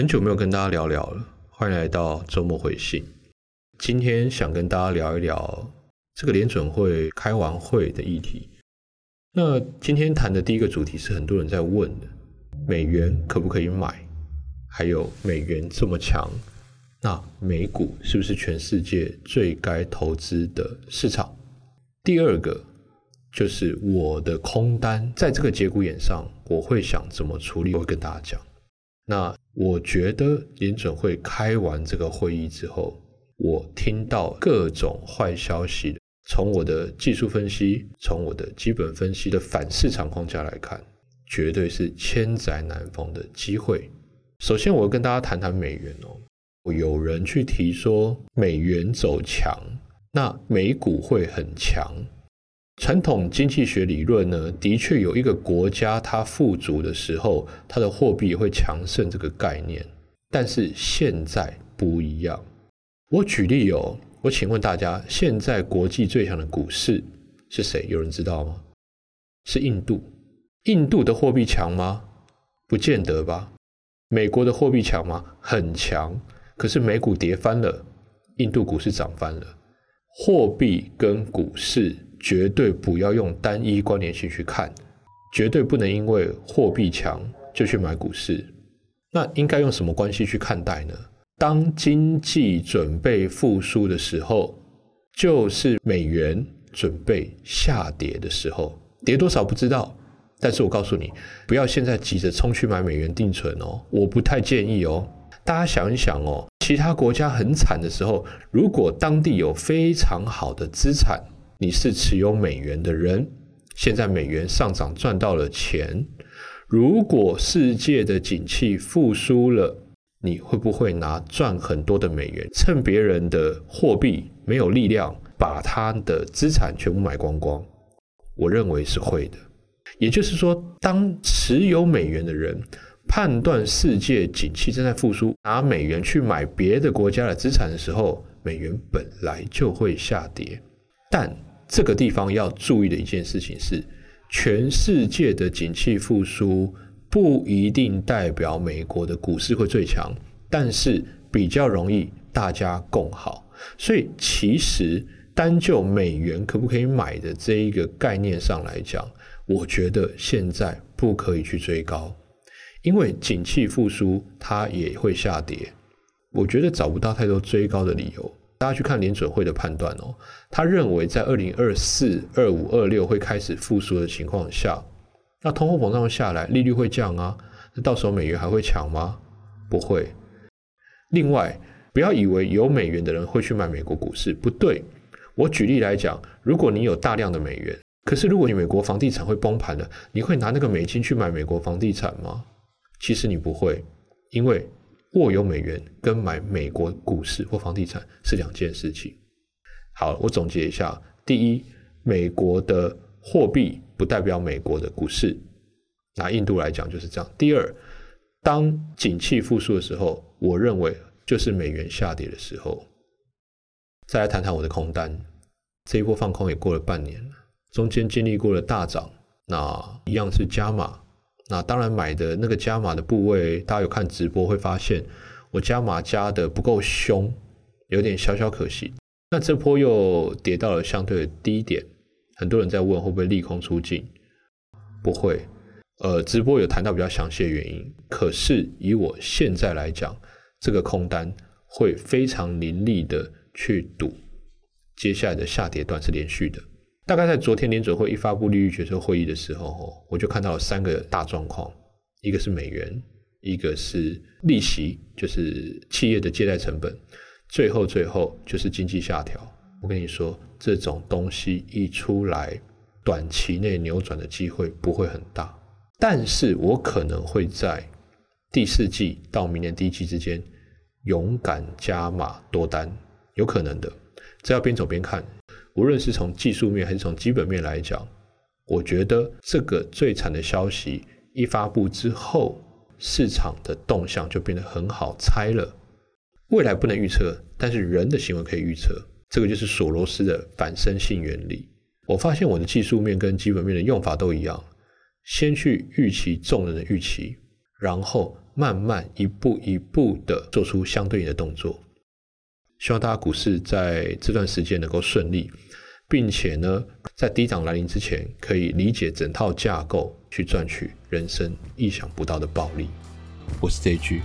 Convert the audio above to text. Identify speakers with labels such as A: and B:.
A: 很久没有跟大家聊聊了，欢迎来到周末回信。今天想跟大家聊一聊这个联准会开完会的议题。那今天谈的第一个主题是很多人在问的：美元可不可以买？还有美元这么强，那美股是不是全世界最该投资的市场？第二个就是我的空单在这个节骨眼上，我会想怎么处理？我会跟大家讲。那我觉得联准会开完这个会议之后，我听到各种坏消息。从我的技术分析，从我的基本分析的反市场框架来看，绝对是千载难逢的机会。首先，我要跟大家谈谈美元哦。有人去提说美元走强，那美股会很强。传统经济学理论呢，的确有一个国家它富足的时候，它的货币会强盛这个概念。但是现在不一样。我举例哦，我请问大家，现在国际最强的股市是谁？有人知道吗？是印度。印度的货币强吗？不见得吧。美国的货币强吗？很强。可是美股跌翻了，印度股市涨翻了。货币跟股市。绝对不要用单一关联性去看，绝对不能因为货币强就去买股市。那应该用什么关系去看待呢？当经济准备复苏的时候，就是美元准备下跌的时候，跌多少不知道。但是我告诉你，不要现在急着冲去买美元定存哦，我不太建议哦。大家想一想哦，其他国家很惨的时候，如果当地有非常好的资产。你是持有美元的人，现在美元上涨赚到了钱。如果世界的景气复苏了，你会不会拿赚很多的美元，趁别人的货币没有力量，把他的资产全部买光光？我认为是会的。也就是说，当持有美元的人判断世界景气正在复苏，拿美元去买别的国家的资产的时候，美元本来就会下跌，但。这个地方要注意的一件事情是，全世界的景气复苏不一定代表美国的股市会最强，但是比较容易大家共好。所以其实单就美元可不可以买的这一个概念上来讲，我觉得现在不可以去追高，因为景气复苏它也会下跌，我觉得找不到太多追高的理由。大家去看联准会的判断哦，他认为在二零二四、二五、二六会开始复苏的情况下，那通货膨胀下来，利率会降啊，那到时候美元还会强吗？不会。另外，不要以为有美元的人会去买美国股市，不对。我举例来讲，如果你有大量的美元，可是如果你美国房地产会崩盘了，你会拿那个美金去买美国房地产吗？其实你不会，因为。握有美元跟买美国股市或房地产是两件事情。好，我总结一下：第一，美国的货币不代表美国的股市，拿印度来讲就是这样。第二，当景气复苏的时候，我认为就是美元下跌的时候。再来谈谈我的空单，这一波放空也过了半年了，中间经历过了大涨，那一样是加码。那当然买的那个加码的部位，大家有看直播会发现，我加码加的不够凶，有点小小可惜。那这波又跌到了相对的低点，很多人在问会不会利空出尽，不会。呃，直播有谈到比较详细的原因，可是以我现在来讲，这个空单会非常凌厉的去赌，接下来的下跌段是连续的。大概在昨天联准会一发布利率决策会议的时候，我就看到三个大状况：一个是美元，一个是利息，就是企业的借贷成本；最后，最后就是经济下调。我跟你说，这种东西一出来，短期内扭转的机会不会很大，但是我可能会在第四季到明年第一季之间勇敢加码多单，有可能的。这要边走边看。无论是从技术面还是从基本面来讲，我觉得这个最惨的消息一发布之后，市场的动向就变得很好猜了。未来不能预测，但是人的行为可以预测。这个就是索罗斯的反身性原理。我发现我的技术面跟基本面的用法都一样，先去预期众人的预期，然后慢慢一步一步的做出相对应的动作。希望大家股市在这段时间能够顺利，并且呢，在低涨来临之前，可以理解整套架构，去赚取人生意想不到的暴利。我是 J G。